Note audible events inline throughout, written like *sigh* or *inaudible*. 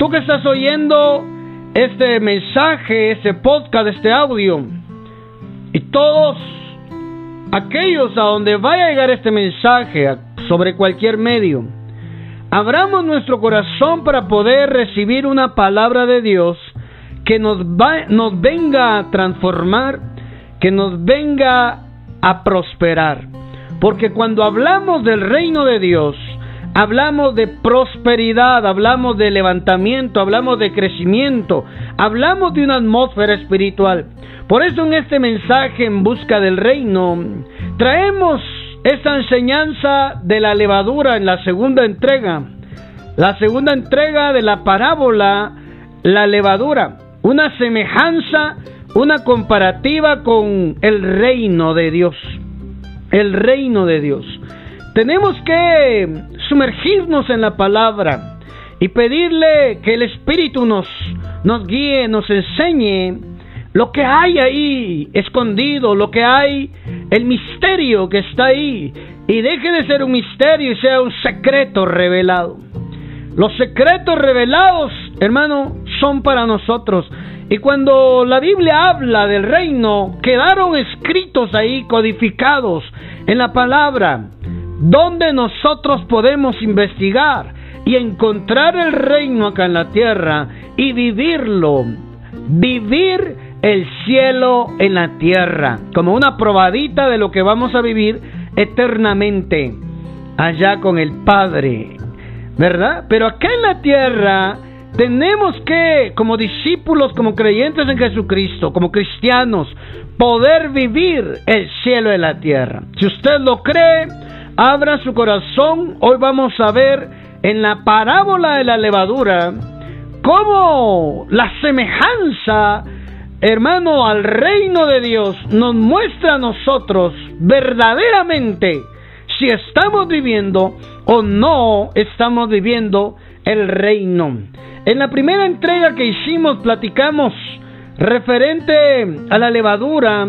tú que estás oyendo este mensaje, este podcast, este audio, y todos aquellos a donde vaya a llegar este mensaje sobre cualquier medio, abramos nuestro corazón para poder recibir una palabra de Dios que nos, va, nos venga a transformar, que nos venga a prosperar. Porque cuando hablamos del reino de Dios, hablamos de prosperidad, hablamos de levantamiento, hablamos de crecimiento, hablamos de una atmósfera espiritual. Por eso en este mensaje en busca del reino traemos esta enseñanza de la levadura en la segunda entrega. La segunda entrega de la parábola, la levadura. Una semejanza, una comparativa con el reino de Dios. El reino de Dios. Tenemos que sumergirnos en la palabra y pedirle que el Espíritu nos, nos guíe, nos enseñe lo que hay ahí escondido, lo que hay, el misterio que está ahí, y deje de ser un misterio y sea un secreto revelado. Los secretos revelados, hermano, son para nosotros. Y cuando la Biblia habla del reino, quedaron escritos ahí, codificados en la palabra, donde nosotros podemos investigar y encontrar el reino acá en la tierra y vivirlo. Vivir el cielo en la tierra, como una probadita de lo que vamos a vivir eternamente allá con el Padre, ¿verdad? Pero acá en la tierra tenemos que, como discípulos, como creyentes en Jesucristo, como cristianos, poder vivir el cielo en la tierra. Si usted lo cree, abra su corazón. Hoy vamos a ver en la parábola de la levadura cómo la semejanza hermano, al reino de Dios nos muestra a nosotros verdaderamente si estamos viviendo o no estamos viviendo el reino. En la primera entrega que hicimos platicamos referente a la levadura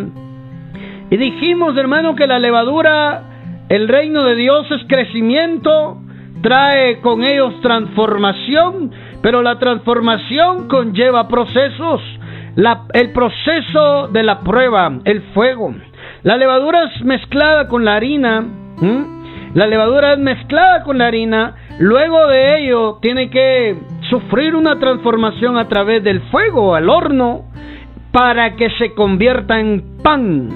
y dijimos, hermano, que la levadura, el reino de Dios es crecimiento, trae con ellos transformación, pero la transformación conlleva procesos el proceso de la prueba, el fuego. La levadura es mezclada con la harina. La levadura es mezclada con la harina. Luego de ello tiene que sufrir una transformación a través del fuego, al horno, para que se convierta en pan.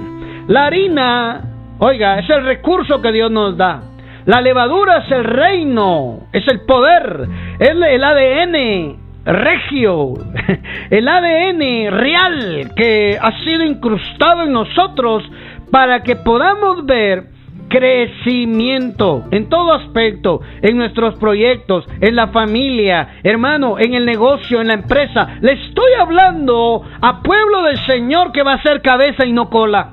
La harina, oiga, es el recurso que Dios nos da. La levadura es el reino, es el poder, es el ADN, regio, *laughs* el ADN real que ha sido incrustado en nosotros para que podamos ver crecimiento en todo aspecto, en nuestros proyectos, en la familia, hermano, en el negocio, en la empresa. Le estoy hablando a pueblo del Señor que va a ser cabeza y no cola.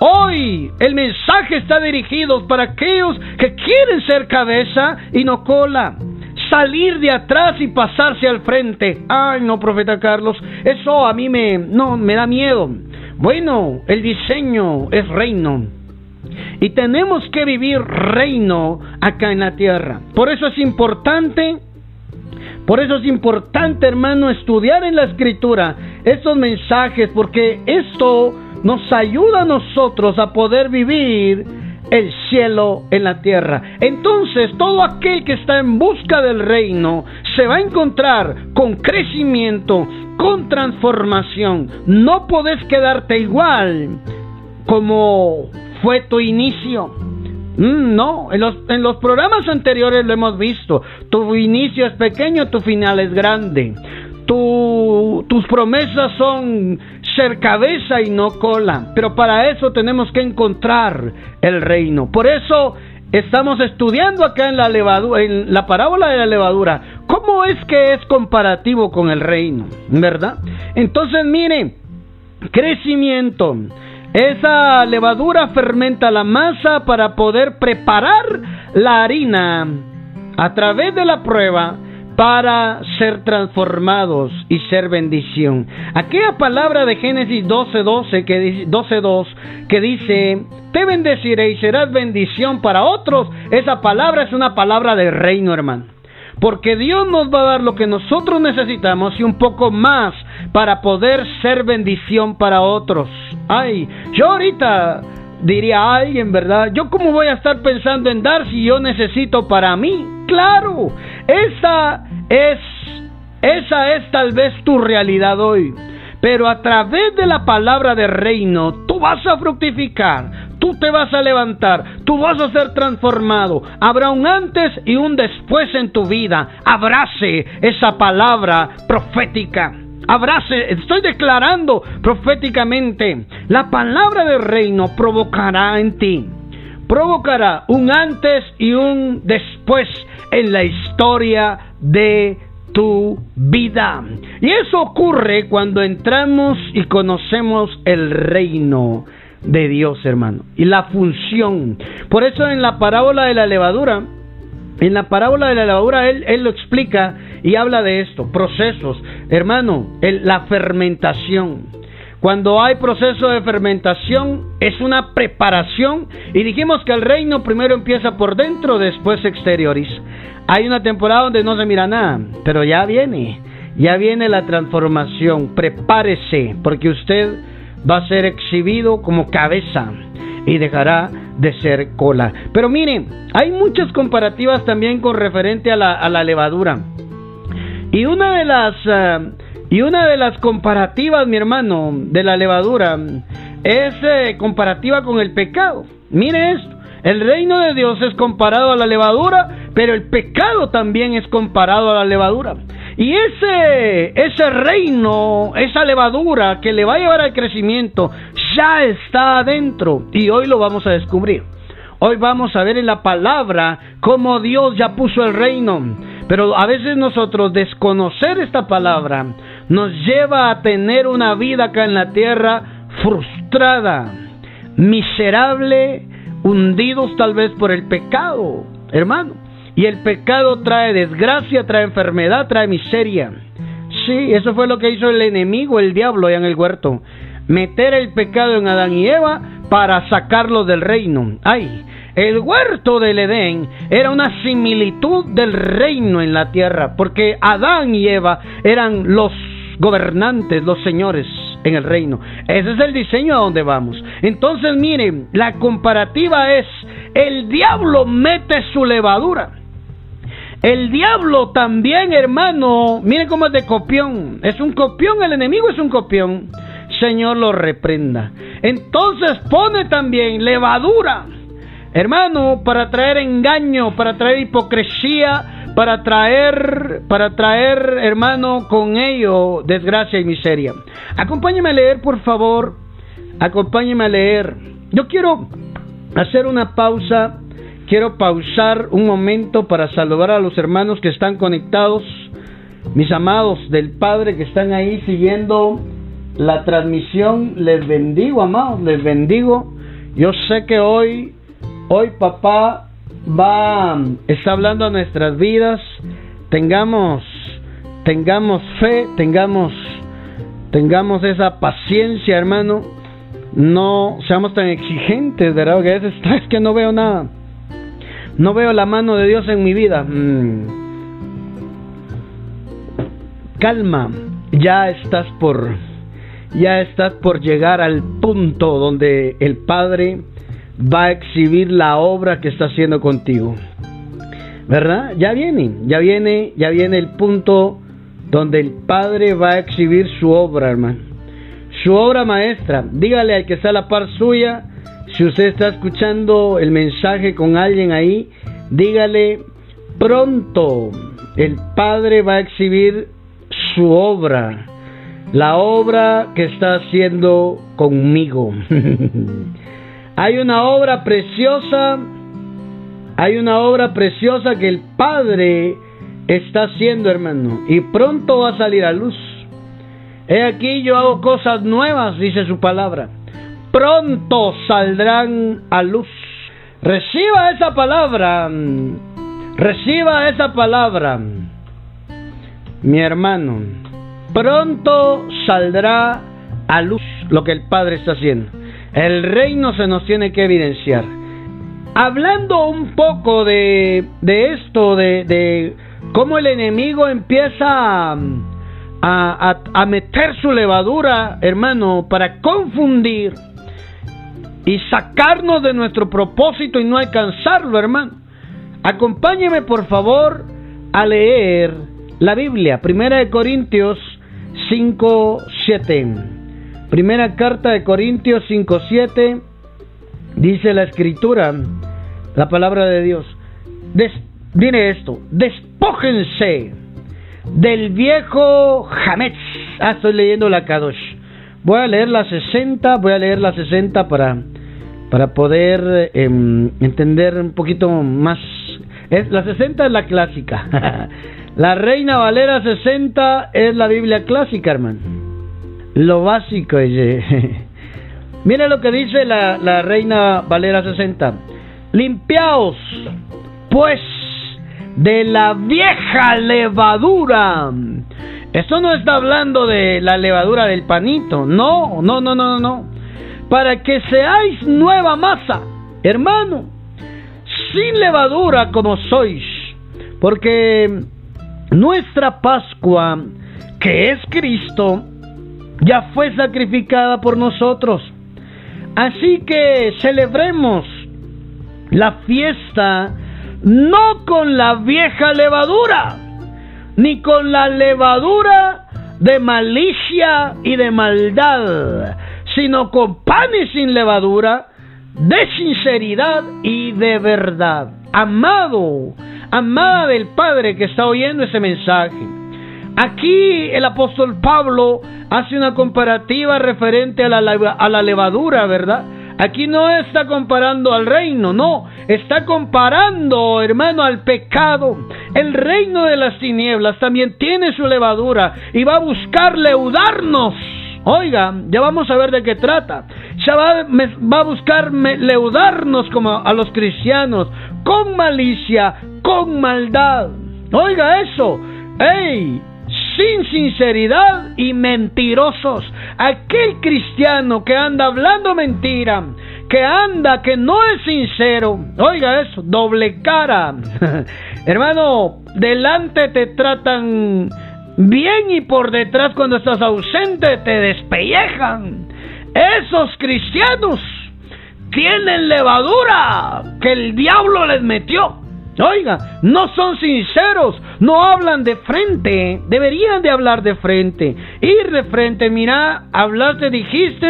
Hoy el mensaje está dirigido para aquellos que quieren ser cabeza y no cola salir de atrás y pasarse al frente. Ay, no, profeta Carlos, eso a mí me no me da miedo. Bueno, el diseño es reino. Y tenemos que vivir reino acá en la tierra. Por eso es importante por eso es importante, hermano, estudiar en la escritura estos mensajes, porque esto nos ayuda a nosotros a poder vivir el cielo en la tierra. Entonces todo aquel que está en busca del reino se va a encontrar con crecimiento, con transformación. No podés quedarte igual como fue tu inicio. Mm, no, en los, en los programas anteriores lo hemos visto. Tu inicio es pequeño, tu final es grande. Tu, tus promesas son ser cabeza y no cola. Pero para eso tenemos que encontrar el reino. Por eso estamos estudiando acá en la, levadura, en la parábola de la levadura. ¿Cómo es que es comparativo con el reino? ¿Verdad? Entonces, mire, crecimiento. Esa levadura fermenta la masa para poder preparar la harina a través de la prueba para ser transformados y ser bendición. Aquella palabra de Génesis 12:12 que dice 12:2 que dice, "Te bendeciré y serás bendición para otros." Esa palabra es una palabra de reino, hermano. porque Dios nos va a dar lo que nosotros necesitamos y un poco más para poder ser bendición para otros. Ay, yo ahorita diría a alguien, ¿verdad? Yo cómo voy a estar pensando en dar si yo necesito para mí. Claro, esa es esa es tal vez tu realidad hoy. Pero a través de la palabra de reino, tú vas a fructificar, tú te vas a levantar, tú vas a ser transformado. Habrá un antes y un después en tu vida. Abrace esa palabra profética. Abrace, estoy declarando proféticamente, la palabra del reino provocará en ti, provocará un antes y un después en la historia de tu vida. Y eso ocurre cuando entramos y conocemos el reino de Dios, hermano. Y la función. Por eso en la parábola de la levadura, en la parábola de la levadura, él, lo explica y habla de esto, procesos. Hermano, la fermentación. Cuando hay proceso de fermentación es una preparación y dijimos que el reino primero empieza por dentro, después exterioriza. Hay una temporada donde no se mira nada, pero ya viene, ya viene la transformación. Prepárese porque usted va a ser exhibido como cabeza y dejará de ser cola. Pero miren, hay muchas comparativas también con referente a la, levadura. Y una de las eh, y una de las comparativas, mi hermano, de la levadura es eh, comparativa con el pecado. Mire esto. El reino de Dios es comparado a la levadura, pero el pecado también es comparado a la levadura. Y ese, ese reino, esa levadura que le va a llevar al crecimiento, ya está adentro. Y hoy lo vamos a descubrir. Hoy vamos a ver en la palabra cómo Dios ya puso el reino. Pero a veces nosotros desconocer esta palabra nos lleva a tener una vida acá en la tierra frustrada, miserable, hundidos tal vez por el pecado, hermano. Y el pecado trae desgracia, trae enfermedad, trae miseria. Sí, eso fue lo que hizo el enemigo, el diablo, allá en el huerto. Meter el pecado en Adán y Eva para sacarlo del reino. Ay, el huerto del Edén era una similitud del reino en la tierra, porque Adán y Eva eran los gobernantes, los señores en el reino. Ese es el diseño a donde vamos. Entonces, miren, la comparativa es, el diablo mete su levadura el diablo también, hermano, miren cómo es de copión. Es un copión, el enemigo es un copión. Señor lo reprenda. Entonces pone también levadura, hermano, para traer engaño, para traer hipocresía, para traer, para traer, hermano, con ello desgracia y miseria. Acompáñeme a leer, por favor. Acompáñeme a leer. Yo quiero hacer una pausa quiero pausar un momento para saludar a los hermanos que están conectados, mis amados del Padre que están ahí siguiendo la transmisión. Les bendigo, amados, les bendigo. Yo sé que hoy, hoy papá va, está hablando a nuestras vidas. Tengamos, tengamos fe, tengamos, tengamos esa paciencia, hermano. No seamos tan exigentes, ¿verdad? Que a veces es que no veo nada. No veo la mano de Dios en mi vida. Mm. Calma, ya estás por ya estás por llegar al punto donde el Padre va a exhibir la obra que está haciendo contigo. ¿Verdad? Ya viene, ya viene, ya viene el punto donde el Padre va a exhibir su obra, hermano. Su obra maestra. Dígale al que está a la par suya, si usted está escuchando el mensaje con alguien ahí, dígale, pronto el Padre va a exhibir su obra, la obra que está haciendo conmigo. *laughs* hay una obra preciosa, hay una obra preciosa que el Padre está haciendo, hermano, y pronto va a salir a luz. He aquí yo hago cosas nuevas, dice su palabra pronto saldrán a luz. Reciba esa palabra, reciba esa palabra, mi hermano. Pronto saldrá a luz lo que el Padre está haciendo. El reino se nos tiene que evidenciar. Hablando un poco de, de esto, de, de cómo el enemigo empieza a, a, a meter su levadura, hermano, para confundir y sacarnos de nuestro propósito y no alcanzarlo, hermano. Acompáñeme, por favor, a leer la Biblia, Primera de Corintios 5, 7. Primera carta de Corintios 5, 7. Dice la escritura, la palabra de Dios. Des, esto, despójense del viejo Hametz. Ah, estoy leyendo la Kadosh. Voy a leer la 60, voy a leer la 60 para, para poder em, entender un poquito más. Es, la 60 es la clásica. *laughs* La Reina Valera 60 es la Biblia clásica, hermano. Lo básico. *laughs* Mira lo que dice la, la Reina Valera 60. Limpiaos, pues, de la vieja levadura. Esto no está hablando de la levadura del panito. No, no, no, no, no. Para que seáis nueva masa, hermano. Sin levadura como sois. Porque nuestra Pascua, que es Cristo, ya fue sacrificada por nosotros. Así que celebremos la fiesta no con la vieja levadura, ni con la levadura de malicia y de maldad, sino con panes sin levadura, de sinceridad y de verdad. Amado, amada del Padre que está oyendo ese mensaje. Aquí el apóstol Pablo hace una comparativa referente a la, levadura, ¿verdad? Aquí no está comparando al reino, no, está comparando, hermano, al pecado. El reino de las tinieblas también tiene su levadura y va a buscar leudarnos. Oiga, ya vamos a ver de qué trata. Ya va, va a buscar leudarnos como a los cristianos, con malicia, con maldad. Oiga eso. ¡Ey! Sin sinceridad y mentirosos. Aquel cristiano que anda hablando mentira, que anda, que no es sincero. Oiga eso, doble cara. *laughs* Hermano, delante te tratan bien y por detrás cuando estás ausente te despellejan. Esos cristianos tienen levadura que el diablo les metió. Oiga, no son sinceros, no hablan de frente, deberían de hablar de frente, ir de frente, mira, hablaste, dijiste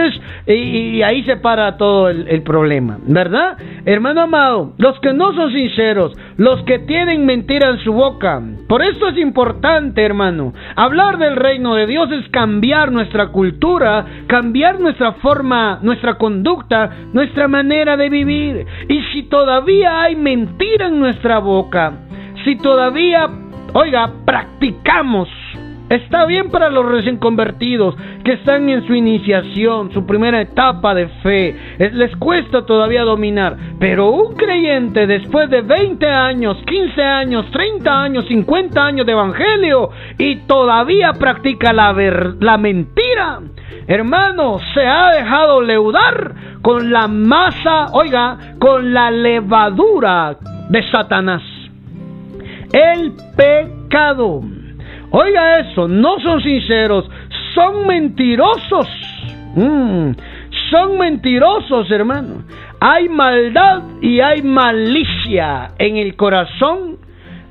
y, ahí se para todo el, problema, ¿verdad? Hermano amado, los que no son sinceros, los que tienen mentira en su boca, por eso es importante, hermano, hablar del reino de Dios es cambiar nuestra cultura, cambiar nuestra forma, nuestra conducta, nuestra manera de vivir, y si todavía hay mentira en nuestra boca. Si todavía, oiga, practicamos Está bien para los recién convertidos que están en su iniciación, su primera etapa de fe. Les cuesta todavía dominar. Pero un creyente después de 20 años, 15 años, 30 años, 50 años de evangelio y todavía practica la, la mentira, hermano, se ha dejado leudar con la masa, oiga, con la levadura de Satanás. El pecado. Oiga eso, no son sinceros, son mentirosos. Mm, son mentirosos, hermano. Hay maldad y hay malicia en el corazón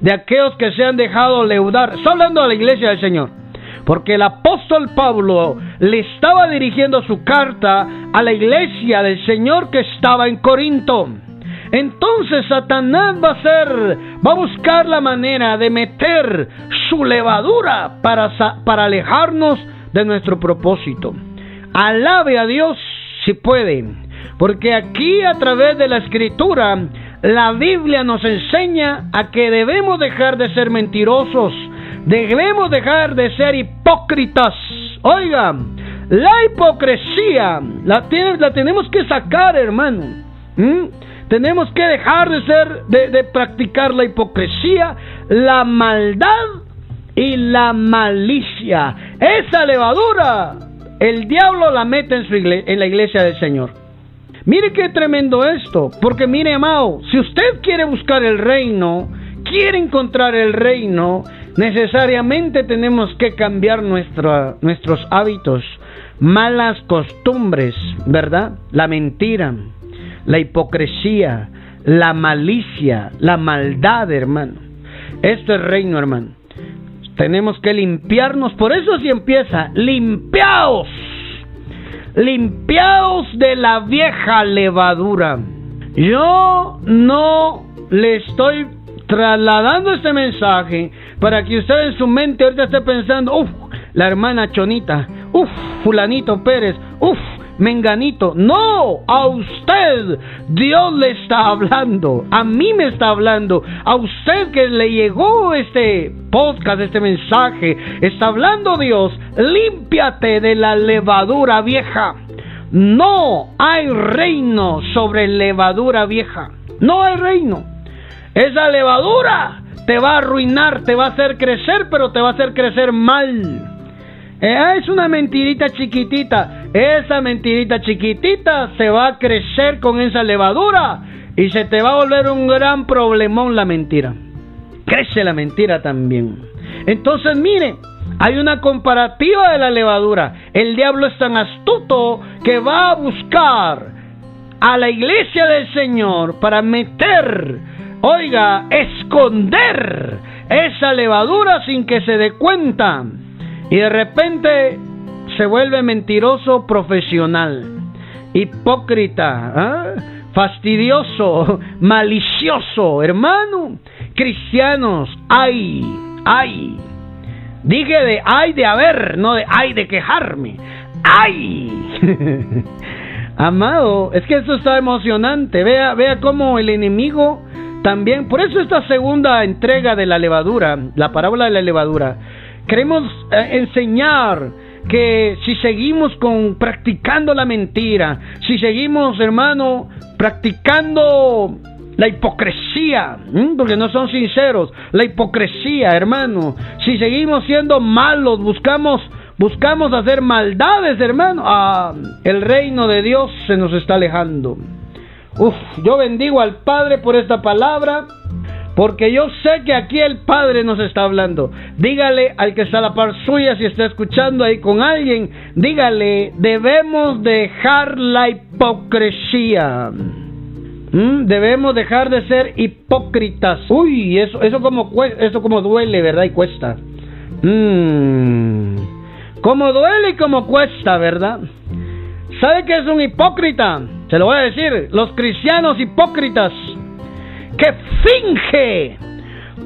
de aquellos que se han dejado leudar. Estoy hablando a la iglesia del Señor. Porque el apóstol Pablo le estaba dirigiendo su carta a la iglesia del Señor que estaba en Corinto. Entonces Satanás va a ser, va a buscar la manera de meter su levadura para, para alejarnos de nuestro propósito. Alabe a Dios si puede, porque aquí a través de la escritura la Biblia nos enseña a que debemos dejar de ser mentirosos, debemos dejar de ser hipócritas. Oiga, la hipocresía la, la tenemos que sacar, hermano. Tenemos que dejar de ser, de, practicar la hipocresía, la maldad y la malicia. Esa levadura, el diablo la mete en, su en la iglesia del Señor. Mire qué tremendo esto, porque mire, amado, si usted quiere buscar el reino, quiere encontrar el reino, necesariamente tenemos que cambiar nuestros hábitos, malas costumbres, ¿verdad? La mentira, la hipocresía, la malicia, la maldad, hermano. Esto es reino, hermano. Tenemos que limpiarnos, por eso si empieza, limpiaos, limpiaos de la vieja levadura. Yo no le estoy trasladando este mensaje para que usted en su mente ahorita esté pensando, uff, la hermana Chonita, uff, fulanito Pérez, uff, menganito. No, a usted Dios le está hablando, a mí me está hablando, a usted que le llegó este podcast, este mensaje, está hablando Dios, límpiate de la levadura vieja. No hay reino sobre levadura vieja. No hay reino. Esa levadura te va a arruinar, te va a hacer crecer, pero te va a hacer crecer mal. Eh, es una mentirita chiquitita. Esa mentirita chiquitita se va a crecer con esa levadura y se te va a volver un gran problemón la mentira. Crece la mentira también. Entonces, mire, hay una comparativa de la levadura. El diablo es tan astuto que va a buscar a la iglesia del Señor para meter, oiga, esconder esa levadura sin que se dé cuenta. Y de repente se vuelve mentiroso profesional, hipócrita, ¿ah? fastidioso, *laughs* malicioso, hermano. Cristianos, ay, ay. Dije de ay de haber, no de ay de quejarme. ¡Ay! *laughs* Amado, es que esto está emocionante. Vea, vea cómo el enemigo también. Por eso esta segunda entrega de la levadura, la parábola de la levadura, Queremos eh, enseñar que si seguimos con practicando la mentira, si seguimos, hermano, practicando la hipocresía, porque no son sinceros, la hipocresía, hermano, si seguimos siendo malos, buscamos buscamos hacer maldades, hermano, ah, el reino de Dios se nos está alejando. Uf, yo bendigo al Padre por esta palabra. Porque yo sé que aquí el Padre nos está hablando. Dígale al que está a la par suya, si está escuchando ahí con alguien, dígale, debemos dejar la hipocresía. ¿Mm? Debemos dejar de ser hipócritas. Uy, eso, eso, como, eso como duele, ¿verdad? Y cuesta. Mm. Como duele y como cuesta, ¿verdad? ¿Sabe qué es un hipócrita? Se lo voy a decir. Los cristianos hipócritas que finge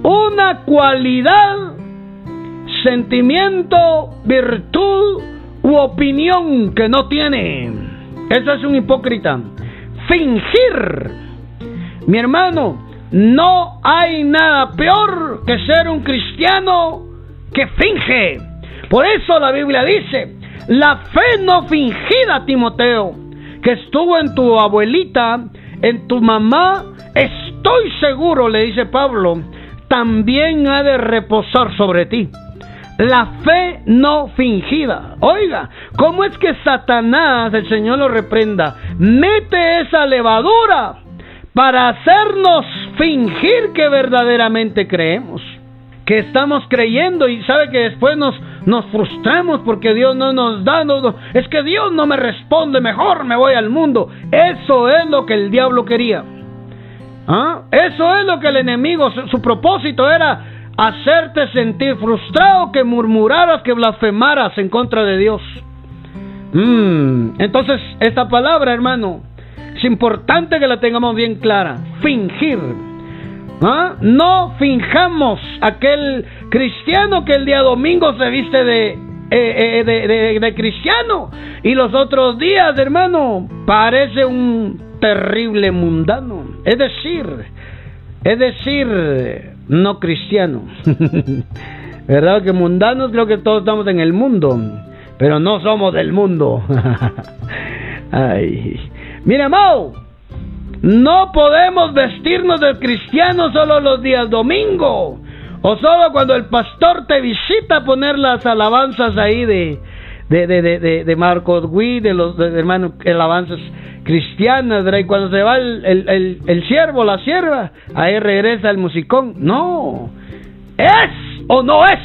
una cualidad, sentimiento, virtud u opinión que no tiene. Eso es un hipócrita. Fingir. Mi hermano, no hay nada peor que ser un cristiano que finge. Por eso la Biblia dice, la fe no fingida, Timoteo, que estuvo en tu abuelita, en tu mamá, estoy seguro, le dice Pablo, también ha de reposar sobre ti. La fe no fingida. Oiga, ¿cómo es que Satanás, el Señor lo reprenda, mete esa levadura para hacernos fingir que verdaderamente creemos? Que estamos creyendo y sabe que después nos, frustramos porque Dios no nos da. es que Dios no me responde, mejor me voy al mundo. Eso es lo que el diablo quería. ¿Ah? Eso es lo que el enemigo, su, propósito era hacerte sentir frustrado, que murmuraras, que blasfemaras en contra de Dios. Mm, entonces, esta palabra, hermano, es importante que la tengamos bien clara. Fingir. ¿Ah? No finjamos aquel cristiano que el día domingo se viste de, eh, eh, de cristiano y los otros días, hermano, parece un terrible mundano. Es decir, es decir, no cristiano. *laughs* ¿Verdad? Que mundanos creo que todos estamos en el mundo, pero no somos del mundo. *laughs* Ay. Mira, Mau, no podemos vestirnos de cristiano solo los días domingo o solo cuando el pastor te visita a poner las alabanzas ahí de de, de, de, de Marcos Witt, de los hermanos alabanzas cristianas, ¿verdad? Y cuando se va el, el, el, siervo, la sierva, ahí regresa el musicón. No, es o no es.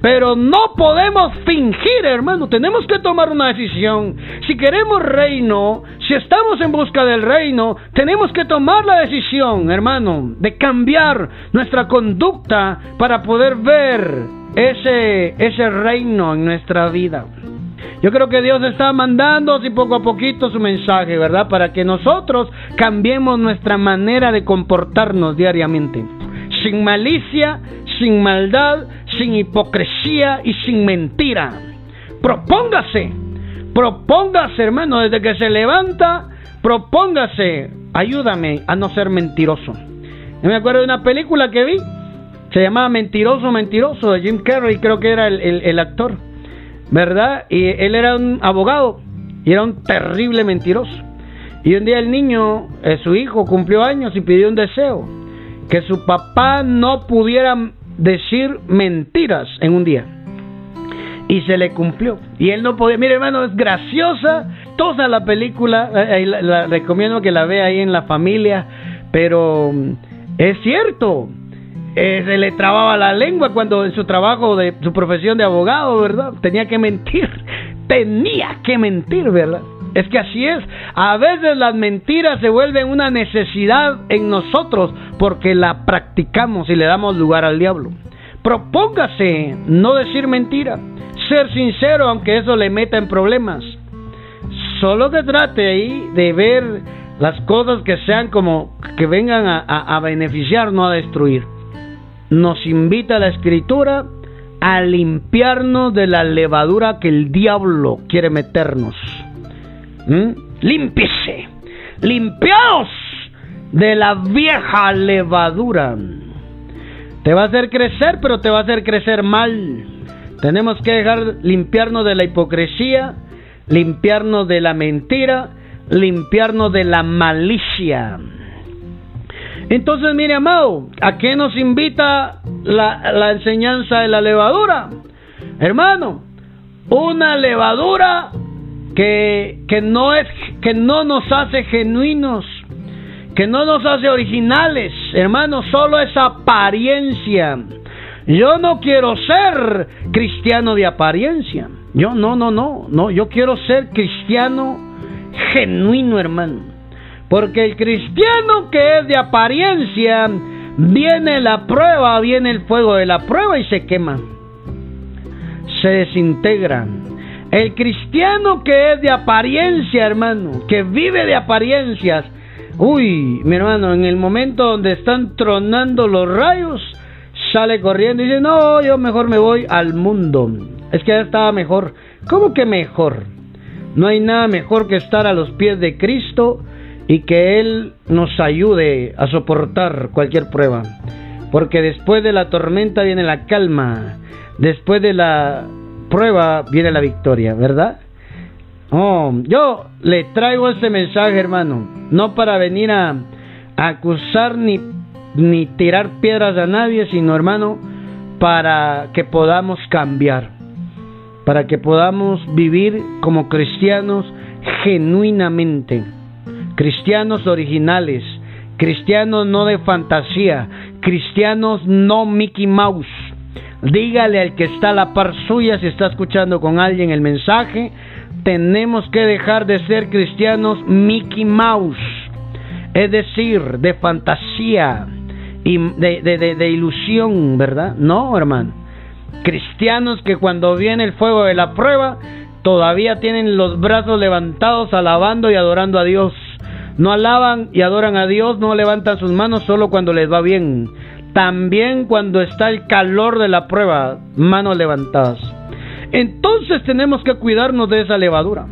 Pero no podemos fingir, hermano. Tenemos que tomar una decisión. Si queremos reino, si estamos en busca del reino, tenemos que tomar la decisión, hermano, de cambiar nuestra conducta para poder ver ese, ese reino en nuestra vida. Yo creo que Dios está mandando así poco a poquito su mensaje, ¿verdad? Para que nosotros cambiemos nuestra manera de comportarnos diariamente. Sin malicia, sin maldad, sin hipocresía y sin mentira. Propóngase, propóngase hermano, desde que se levanta, propóngase, ayúdame a no ser mentiroso. Yo me acuerdo de una película que vi, se llamaba Mentiroso, Mentiroso, de Jim Carrey, creo que era el, actor, ¿verdad? Y él era un abogado y era un terrible mentiroso. Y un día el niño, eh, su hijo, cumplió años y pidió un deseo, que su papá no pudiera decir mentiras en un día. Y se le cumplió. Y él no podía. Mire, hermano, es graciosa. Toda la película. Eh, la, recomiendo que la vea ahí en la familia. Pero mm, es cierto. Eh, se le trababa la lengua cuando en su trabajo de su profesión de abogado, ¿verdad? Tenía que mentir. *laughs* Tenía que mentir, ¿verdad? Es que así es. A veces las mentiras se vuelven una necesidad en nosotros porque la practicamos y le damos lugar al diablo. Propóngase no decir mentira, ser sincero aunque eso le meta en problemas. Solo que trate ahí de ver las cosas que sean como que vengan a, a beneficiar, no a destruir. Nos invita la escritura a limpiarnos de la levadura que el diablo quiere meternos. ¿Mm? Limpiaos de la vieja levadura. Te va a hacer crecer, pero te va a hacer crecer mal. Tenemos que dejar limpiarnos de la hipocresía, limpiarnos de la mentira, limpiarnos de la malicia. Entonces, mire, amado, ¿a qué nos invita la, enseñanza de la levadura? Hermano, una levadura que, que, no es, que no nos hace genuinos, que no nos hace originales, hermano, solo es apariencia. Yo no quiero ser cristiano de apariencia. Yo no, no, no, no, yo quiero ser cristiano genuino, hermano. Porque el cristiano que es de apariencia, viene la prueba, viene el fuego de la prueba y se quema. Se desintegra. El cristiano que es de apariencia, hermano, que vive de apariencias. Uy, mi hermano, en el momento donde están tronando los rayos, sale corriendo y dice, no, yo mejor me voy al mundo. Es que ya estaba mejor. ¿Cómo que mejor? No hay nada mejor que estar a los pies de Cristo y que Él nos ayude a soportar cualquier prueba. Porque después de la tormenta viene la calma. Después de la prueba viene la victoria, ¿verdad? Oh, yo le traigo este mensaje, hermano, no para venir a, acusar ni, ni tirar piedras a nadie, sino, hermano, para que podamos cambiar, para que podamos vivir como cristianos genuinamente, cristianos originales, cristianos no de fantasía, cristianos no Mickey Mouse, Dígale al que está a la par suya si está escuchando con alguien el mensaje. Tenemos que dejar de ser cristianos Mickey Mouse. Es decir, de fantasía y de, de ilusión, ¿verdad? No, hermano. Cristianos que cuando viene el fuego de la prueba, todavía tienen los brazos levantados alabando y adorando a Dios. No alaban y adoran a Dios, no levantan sus manos solo cuando les va bien también cuando está el calor de la prueba, manos levantadas. Entonces tenemos que cuidarnos de esa levadura.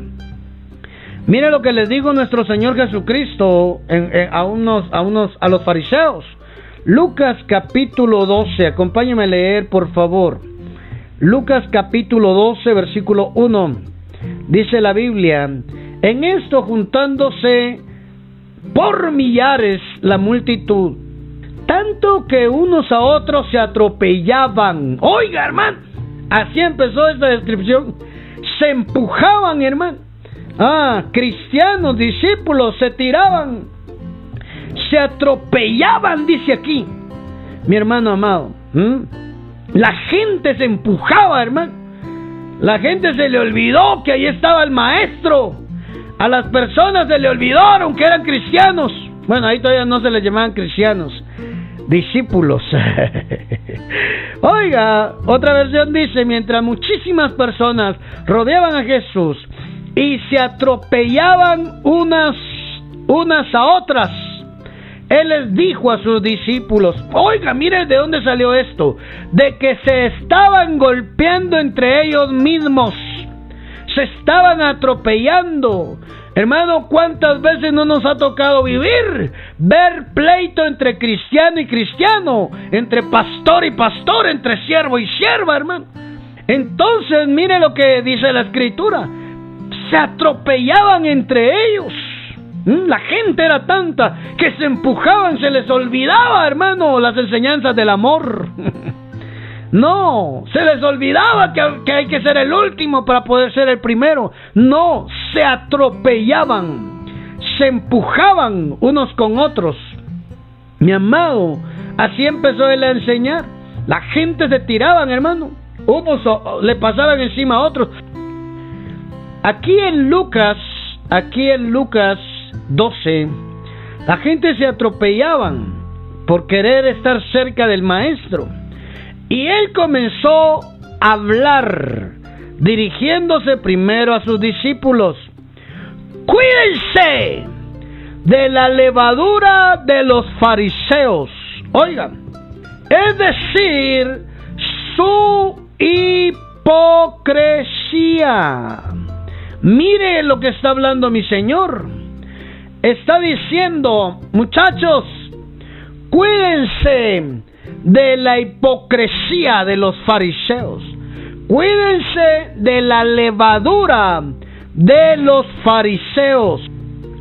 Mire lo que les dijo nuestro Señor Jesucristo a, unos, a, unos, a los fariseos. Lucas capítulo 12, acompáñame a leer por favor. Lucas capítulo 12, versículo 1. Dice la Biblia, en esto juntándose por millares la multitud tanto que unos a otros se atropellaban. Oiga, hermano, así empezó esta descripción. se empujaban, hermano. Ah, cristianos, discípulos, se tiraban, se atropellaban, dice aquí. Mi hermano amado, la gente se empujaba, hermano. La gente se le olvidó que ahí estaba el maestro. A las personas se le olvidaron que eran cristianos. Bueno, ahí todavía no se les llamaban cristianos, discípulos. *laughs* Oiga, otra versión dice, mientras muchísimas personas rodeaban a Jesús y se atropellaban unas, unas a otras, Él les dijo a sus discípulos, oiga, mire de dónde salió esto, de que se estaban golpeando entre ellos mismos, se estaban atropellando, Hermano, ¿cuántas veces no nos ha tocado vivir? Ver pleito entre cristiano y cristiano, entre pastor y pastor, entre siervo y sierva, hermano. Entonces, mire lo que dice la escritura. Se atropellaban entre ellos. Mm, la gente era tanta que se empujaban, se les olvidaba, hermano, las enseñanzas del amor. *laughs* No, se les olvidaba que, hay que ser el último para poder ser el primero. No, se atropellaban, se empujaban unos con otros. Mi amado, así empezó él a enseñar. La gente se tiraban, hermano. Unos le pasaban encima a otros. Aquí en Lucas, aquí en Lucas 12, la gente se atropellaban por querer estar cerca del maestro. Y él comenzó a hablar, dirigiéndose primero a sus discípulos. Cuídense de la levadura de los fariseos. Oigan, es decir, su hipocresía. Mire lo que está hablando mi Señor. Está diciendo, muchachos, cuídense de la hipocresía de los fariseos. Cuídense de la levadura de los fariseos.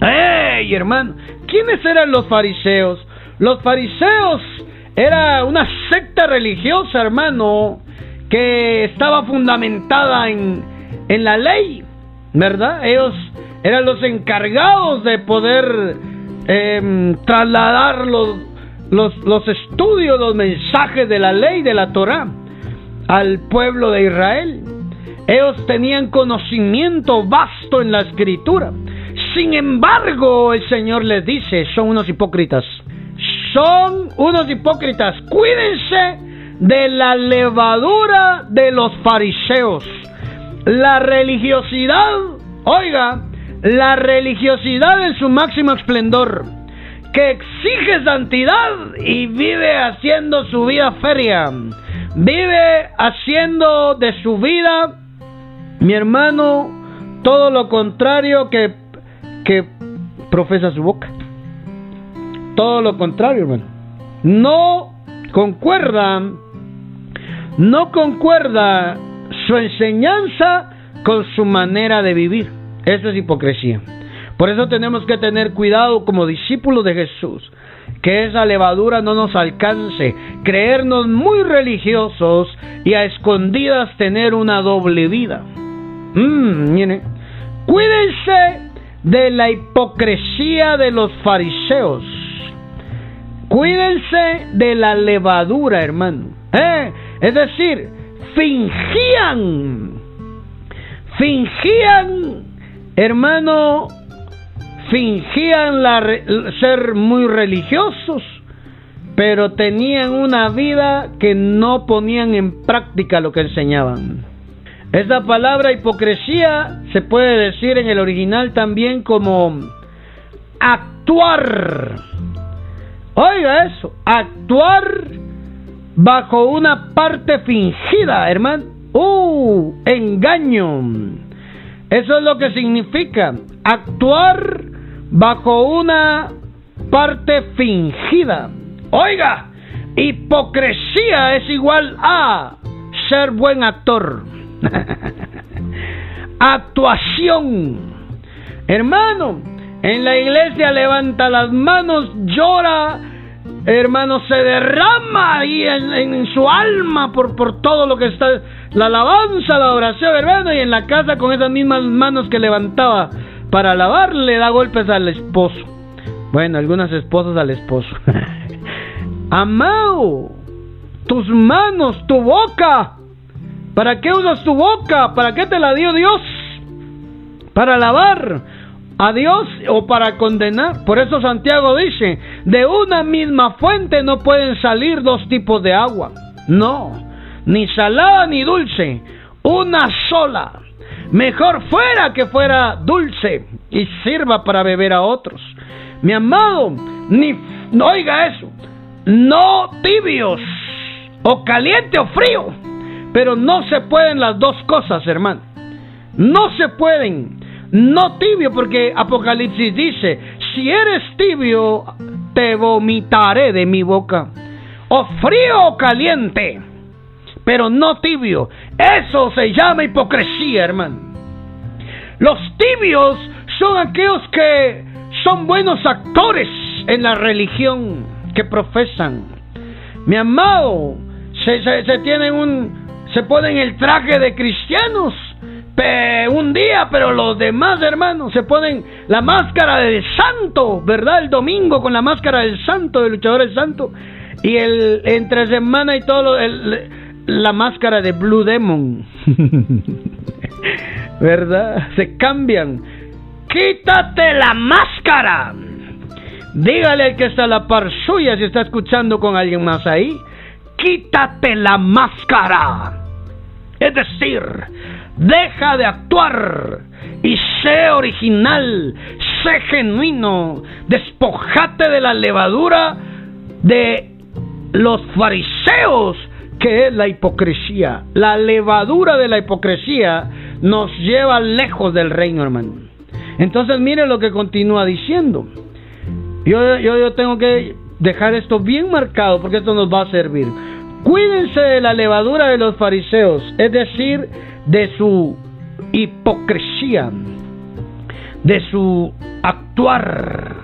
¡Ey, hermano! ¿Quiénes eran los fariseos? Los fariseos era una secta religiosa, hermano, que estaba fundamentada en, en la ley, ¿verdad? Ellos eran los encargados de poder eh, trasladar los, los, los estudios, los mensajes de la ley de la Torah al pueblo de Israel. Ellos tenían conocimiento vasto en la escritura. Sin embargo, el Señor les dice, son unos hipócritas. Son unos hipócritas. Cuídense de la levadura de los fariseos. La religiosidad, oiga, la religiosidad en su máximo esplendor que exige santidad y vive haciendo su vida feria. Vive haciendo de su vida, mi hermano, todo lo contrario que, que profesa su boca. Todo lo contrario, hermano. No concuerda, no concuerda su enseñanza con su manera de vivir. Eso es hipocresía. Por eso tenemos que tener cuidado como discípulos de Jesús, que esa levadura no nos alcance, creernos muy religiosos y a escondidas tener una doble vida. Mm, cuídense de la hipocresía de los fariseos. Cuídense de la levadura, hermano. ¿Eh? Es decir, fingían, fingían, hermano, fingían ser muy religiosos, pero tenían una vida que no ponían en práctica lo que enseñaban. Esa palabra hipocresía se puede decir en el original también como actuar. Oiga eso, actuar bajo una parte fingida, hermano. Uh, engaño. Eso es lo que significa actuar bajo una parte fingida. Oiga, hipocresía es igual a ser buen actor. *laughs* Actuación. Hermano, en la iglesia levanta las manos, llora, hermano, se derrama ahí en, su alma por, por todo lo que está la alabanza, la oración, hermano, y en la casa con esas mismas manos que levantaba para lavar, le da golpes al esposo. Bueno, algunas esposas al esposo. *laughs* Amado, tus manos, tu boca. ¿Para qué usas tu boca? ¿Para qué te la dio Dios? Para alabar a Dios o para condenar. Por eso Santiago dice, de una misma fuente no pueden salir dos tipos de agua. No, ni salada ni dulce, una sola. Mejor fuera que fuera dulce y sirva para beber a otros. Mi amado, ni oiga eso, no tibios o caliente o frío, pero no se pueden las dos cosas, hermano. No se pueden. No tibio, porque Apocalipsis dice, si eres tibio, te vomitaré de mi boca. O frío o caliente, pero no tibio. Eso se llama hipocresía, hermano. Los tibios son aquellos que son buenos actores en la religión que profesan. Mi amado, se, se, tienen un, se ponen el traje de cristianos un día, pero los demás hermanos se ponen la máscara del santo, ¿verdad? El domingo con la máscara del santo, del luchador del santo, y el entre semana y todo la máscara de Blue Demon, *laughs* ¿verdad? Se cambian. Quítate la máscara. Dígale al que está la par suya si está escuchando con alguien más ahí. Quítate la máscara. Es decir, deja de actuar y sé original, sé genuino, despojate de la levadura de los fariseos, que es la hipocresía. La levadura de la hipocresía nos lleva lejos del reino, hermano. Entonces mire lo que continúa diciendo. Yo, yo, yo tengo que dejar esto bien marcado porque esto nos va a servir. Cuídense de la levadura de los fariseos, es decir, de su hipocresía, de su actuar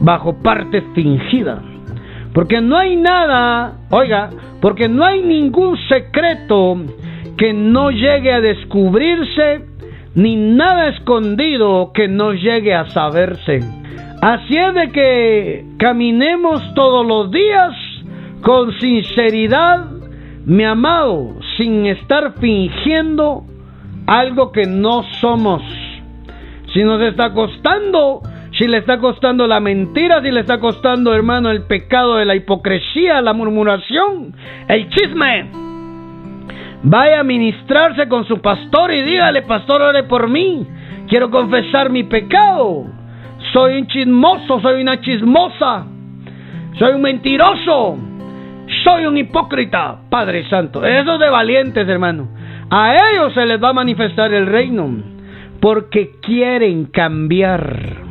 bajo parte fingida. Porque no hay nada, oiga, porque no hay ningún secreto que no llegue a descubrirse, ni nada escondido que no llegue a saberse. Así es de que caminemos todos los días con sinceridad, mi amado, sin estar fingiendo algo que no somos. Si nos está costando, si le está costando la mentira, si le está costando, hermano, el pecado de la hipocresía, la murmuración, el chisme. Vaya a ministrarse con su pastor y dígale, pastor, ore por mí. Quiero confesar mi pecado. Soy un chismoso, soy una chismosa. Soy un mentiroso. Soy un hipócrita, Padre Santo. Eso de valientes, hermano. A ellos se les va a manifestar el reino. Porque quieren cambiar.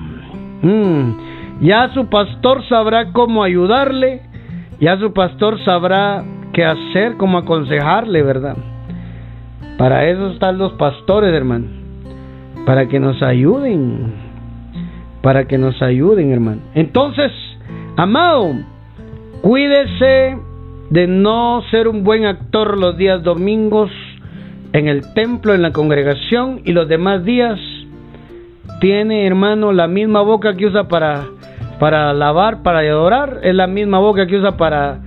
Mm. Ya su pastor sabrá cómo ayudarle. Ya su pastor sabrá qué hacer, cómo aconsejarle, ¿verdad? Para eso están los pastores, hermano. Para que nos ayuden. Para que nos ayuden, hermano. Entonces, amado, cuídese de no ser un buen actor los días domingos en el templo, en la congregación y los demás días tiene, hermano, la misma boca que usa para, para alabar, para adorar, es la misma boca que usa para,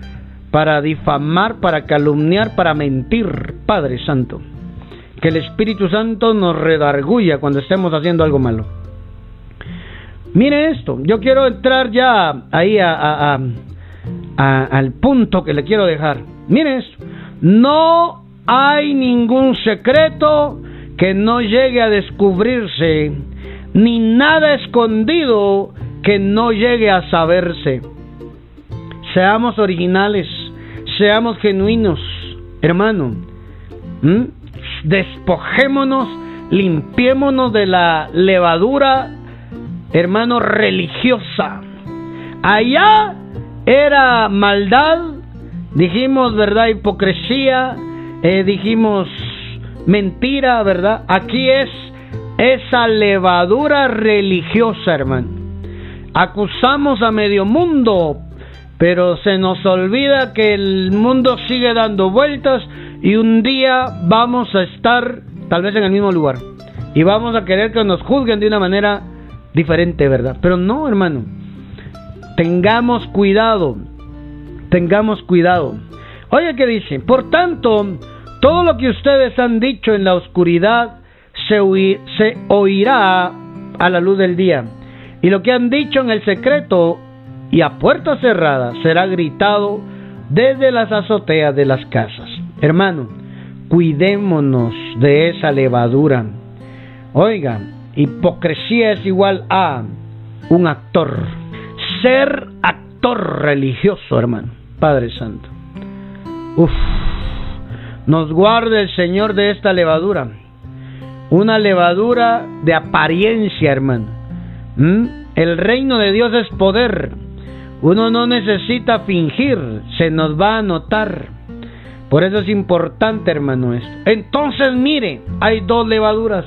para difamar, para calumniar, para mentir, Padre Santo. Que el Espíritu Santo nos redarguya cuando estemos haciendo algo malo. Mire esto, yo quiero entrar ya ahí a al punto que le quiero dejar. Mires, no hay ningún secreto que no llegue a descubrirse, ni nada escondido que no llegue a saberse. Seamos originales, seamos genuinos, hermano. Despojémonos, limpiémonos de la levadura, hermano, religiosa. Allá era maldad, dijimos, ¿verdad? Hipocresía, eh, dijimos mentira, ¿verdad? Aquí es esa levadura religiosa, hermano. Acusamos a medio mundo, pero se nos olvida que el mundo sigue dando vueltas y un día vamos a estar tal vez en el mismo lugar y vamos a querer que nos juzguen de una manera diferente, ¿verdad? Pero no, hermano. Tengamos cuidado. Tengamos cuidado. Oye, ¿qué dice? Por tanto, todo lo que ustedes han dicho en la oscuridad se, oirá a la luz del día. Y lo que han dicho en el secreto y a puerta cerrada será gritado desde las azoteas de las casas. Hermano, cuidémonos de esa levadura. Oiga, hipocresía es igual a un actor. Ser actor religioso, hermano. Padre Santo. Uf, nos guarde el Señor de esta levadura. Una levadura de apariencia, hermano. ¿Mm? El reino de Dios es poder. Uno no necesita fingir, se nos va a notar. Por eso es importante, hermano, esto. Entonces, mire, hay dos levaduras.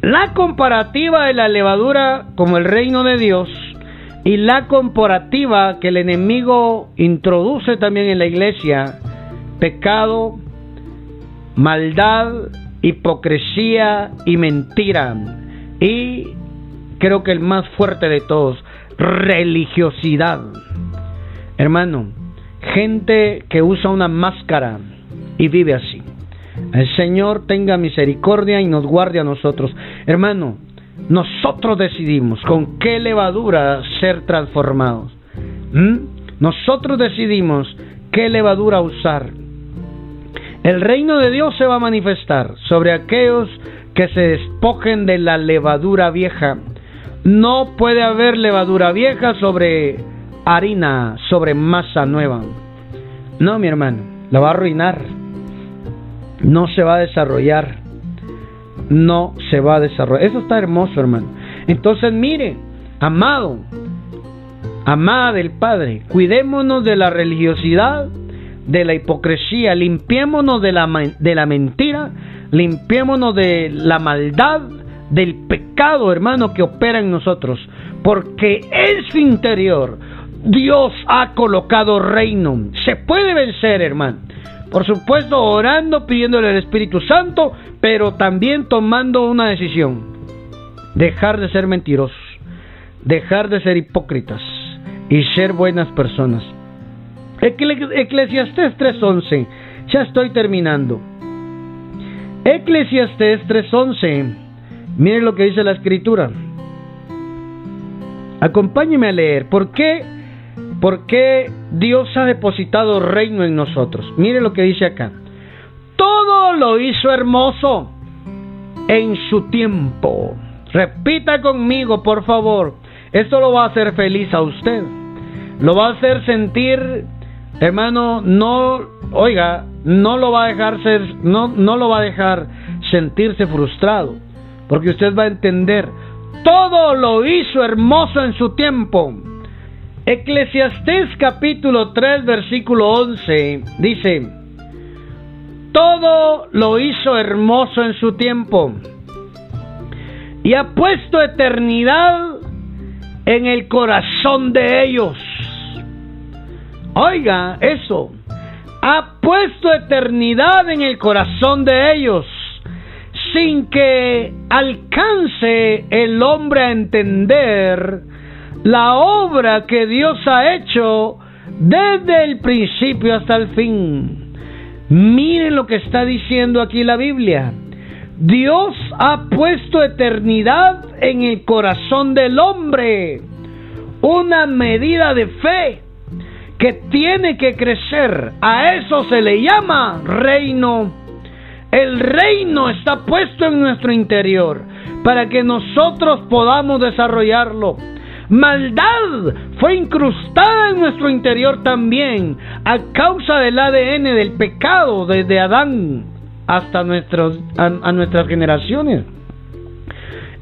La comparativa de la levadura como el reino de Dios y la comparativa que el enemigo introduce también en la iglesia, pecado, maldad, hipocresía y mentira. Y creo que el más fuerte de todos, religiosidad. Hermano, gente que usa una máscara y vive así. El Señor tenga misericordia y nos guarde a nosotros. Hermano, nosotros decidimos con qué levadura ser transformados. ¿Mm? Nosotros decidimos qué levadura usar. El reino de Dios se va a manifestar sobre aquellos que se despojen de la levadura vieja. No puede haber levadura vieja sobre harina, sobre masa nueva. No, mi hermano, la va a arruinar. No se va a desarrollar. No se va a desarrollar. Eso está hermoso, hermano. Entonces, mire, amado, amada del Padre, cuidémonos de la religiosidad de la hipocresía, limpiémonos de la, de la mentira, limpiémonos de la maldad, del pecado, hermano, que opera en nosotros, porque en su interior Dios ha colocado reino. Se puede vencer, hermano. Por supuesto, orando, pidiéndole al Espíritu Santo, pero también tomando una decisión. Dejar de ser mentirosos, dejar de ser hipócritas y ser buenas personas. Eclesiastés 3:11. Ya estoy terminando. Eclesiastés 3:11. Miren lo que dice la escritura. Acompáñeme a leer. ¿Por qué? Porque Dios ha depositado reino en nosotros. Mire lo que dice acá. Todo lo hizo hermoso en su tiempo. Repita conmigo, por favor. Esto lo va a hacer feliz a usted. Lo va a hacer sentir hermano, no, oiga, no lo va a dejar ser, no, no lo va a dejar sentirse frustrado, porque usted va a entender, todo lo hizo hermoso en su tiempo. Eclesiastés capítulo 3 versículo 11 dice, todo lo hizo hermoso en su tiempo y ha puesto eternidad en el corazón de ellos. Oiga, eso. Ha puesto eternidad en el corazón de ellos, sin que alcance el hombre a entender la obra que Dios ha hecho desde el principio hasta el fin. Miren lo que está diciendo aquí la Biblia. Dios ha puesto eternidad en el corazón del hombre, una medida de fe que tiene que crecer. A eso se le llama reino. El reino está puesto en nuestro interior para que nosotros podamos desarrollarlo. Maldad fue incrustada en nuestro interior también a causa del ADN del pecado desde Adán hasta nuestros, a nuestras generaciones.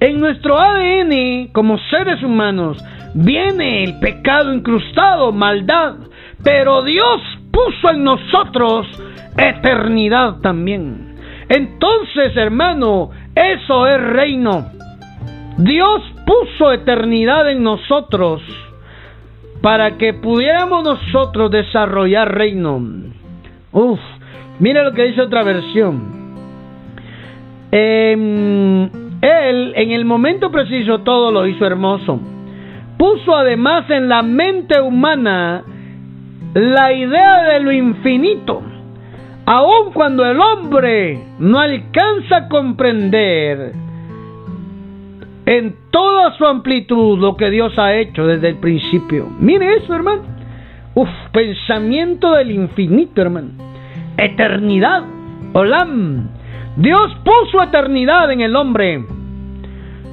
En nuestro ADN como seres humanos viene el pecado incrustado, maldad, pero Dios puso en nosotros eternidad también. Entonces, hermano, eso es reino. Dios puso eternidad en nosotros para que pudiéramos nosotros desarrollar reino. Uf, Mira lo que dice otra versión. Em, él, en el momento preciso, todo lo hizo hermoso. Puso además en la mente humana la idea de lo infinito. Aun cuando el hombre no alcanza a comprender en toda su amplitud lo que Dios ha hecho desde el principio. Mire eso, hermano. Uf, pensamiento del infinito, hermano. Eternidad. Olam. Dios puso eternidad en el hombre.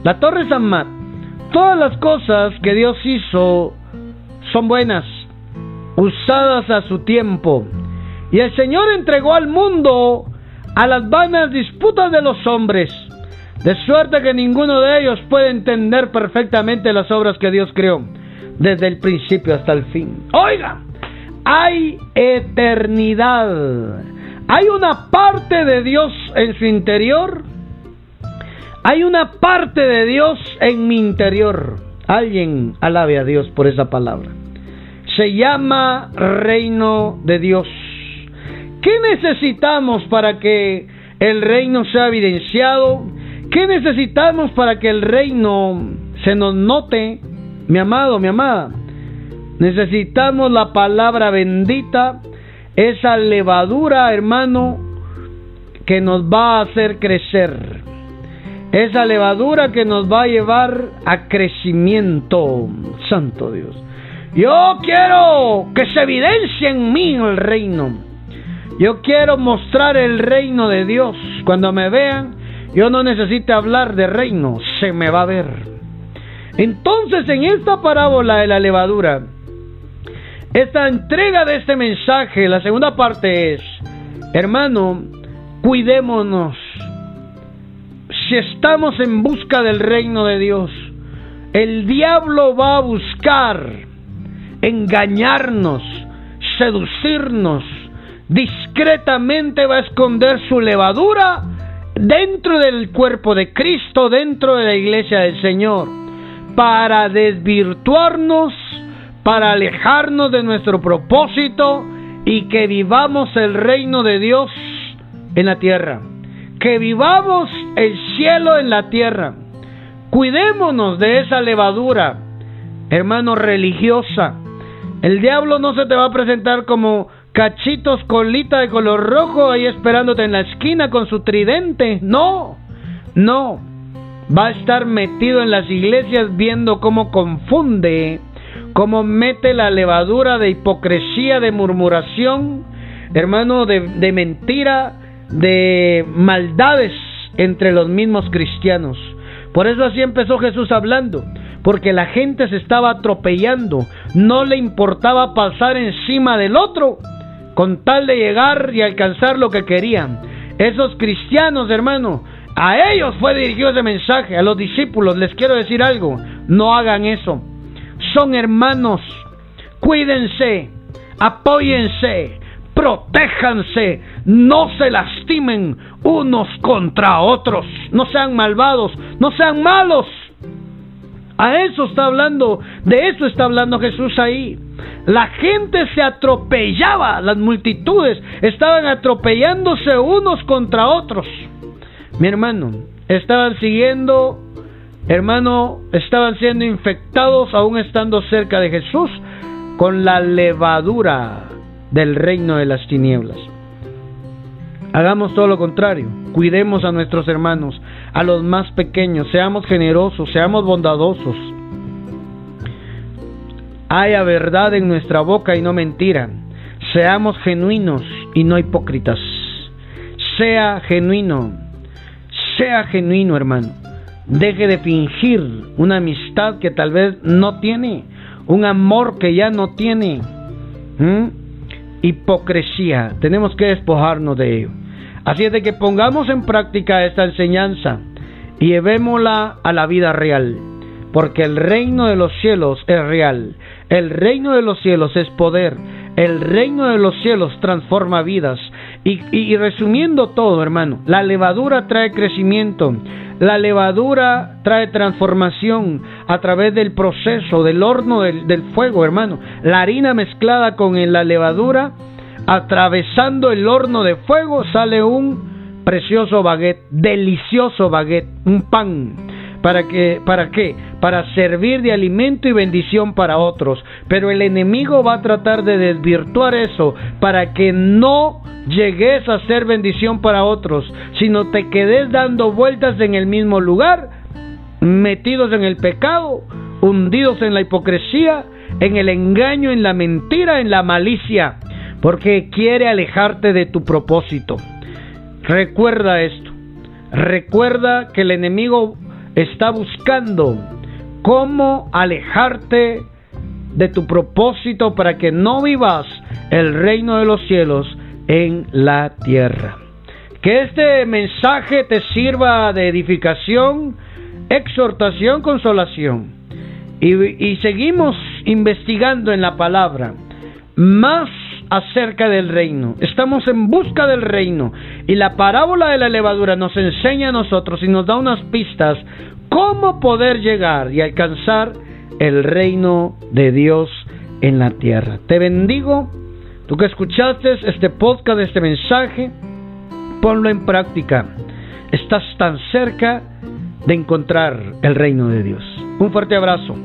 La Torre Samad. Todas las cosas que Dios hizo son buenas, usadas a su tiempo. Y el Señor entregó al mundo a las vanas disputas de los hombres de suerte que ninguno de ellos puede entender perfectamente las obras que Dios creó, desde el principio hasta el fin. Oiga, hay eternidad. Hay una parte de Dios en su interior. Hay una parte de Dios en mi interior. Alguien alabe a Dios por esa palabra. Se llama reino de Dios. ¿Qué necesitamos para que el reino sea evidenciado? ¿Qué necesitamos para que el reino se nos note, mi amado, mi amada? Necesitamos la palabra bendita, esa levadura, hermano, que nos va a hacer crecer. Esa levadura que nos va a llevar a crecimiento. Santo Dios. Yo quiero que se evidencie en mí el reino. Yo quiero mostrar el reino de Dios. Cuando me vean, yo no necesito hablar de reino, se me va a ver. Entonces en esta parábola de la levadura, esta entrega de este mensaje, la segunda parte es, hermano, cuidémonos. Si estamos en busca del reino de Dios, el diablo va a buscar engañarnos, seducirnos, discretamente va a esconder su levadura dentro del cuerpo de Cristo, dentro de la iglesia del Señor, para desvirtuarnos, para alejarnos de nuestro propósito y que vivamos el reino de Dios en la tierra, que vivamos el cielo en la tierra. Cuidémonos de esa levadura, hermano religiosa. El diablo no se te va a presentar como cachitos colita de color rojo ahí esperándote en la esquina con su tridente. No, no. Va a estar metido en las iglesias viendo cómo confunde, cómo mete la levadura de hipocresía, de murmuración, hermano, de, de mentira, de maldades entre los mismos cristianos. Por eso así empezó Jesús hablando, porque la gente se estaba atropellando, no le importaba pasar encima del otro, con tal de llegar y alcanzar lo que querían. Esos cristianos, hermano, a ellos fue dirigido ese mensaje, a los discípulos, les quiero decir algo, no hagan eso. Son hermanos, cuídense, apóyense, protéjanse, no se lastimen unos contra otros, no sean malvados, no sean malos. A eso está hablando, de eso está hablando Jesús ahí. La gente se atropellaba, las multitudes estaban atropellándose unos contra otros. Mi hermano, estaban siguiendo, hermano, estaban siendo infectados aún estando cerca de Jesús con la levadura del reino de las tinieblas. Hagamos todo lo contrario, cuidemos a nuestros hermanos, a los más pequeños, seamos generosos, seamos bondadosos haya verdad en nuestra boca y no mentira. Seamos genuinos y no hipócritas. Sea genuino. Sea genuino, hermano. Deje de fingir una amistad que tal vez no tiene. Un amor que ya no tiene. Hipocresía. Tenemos que despojarnos de ello. Así es de que pongamos en práctica esta enseñanza y llevémosla a la vida real. Porque el reino de los cielos es real el reino de los cielos es poder. El reino de los cielos transforma vidas. Y, resumiendo todo, hermano, la levadura trae crecimiento. La levadura trae transformación a través del proceso, del horno del, del fuego, hermano. La harina mezclada con la levadura atravesando el horno de fuego sale un precioso baguette, delicioso baguette, un pan. ¿Para qué? ¿Para qué? Para servir de alimento y bendición para otros. Pero el enemigo va a tratar de desvirtuar eso para que no llegues a ser bendición para otros, sino te quedes dando vueltas en el mismo lugar, metidos en el pecado, hundidos en la hipocresía, en el engaño, en la mentira, en la malicia, porque quiere alejarte de tu propósito. Recuerda esto. Recuerda que el enemigo está buscando cómo alejarte de tu propósito para que no vivas el reino de los cielos en la tierra. Que este mensaje te sirva de edificación, exhortación, consolación. Y, seguimos investigando en la palabra más acerca del reino. Estamos en busca del reino. Y la parábola de la levadura nos enseña a nosotros y nos da unas pistas cómo poder llegar y alcanzar el reino de Dios en la tierra. Te bendigo. Tú que escuchaste este podcast, este mensaje, ponlo en práctica. Estás tan cerca de encontrar el reino de Dios. Un fuerte abrazo.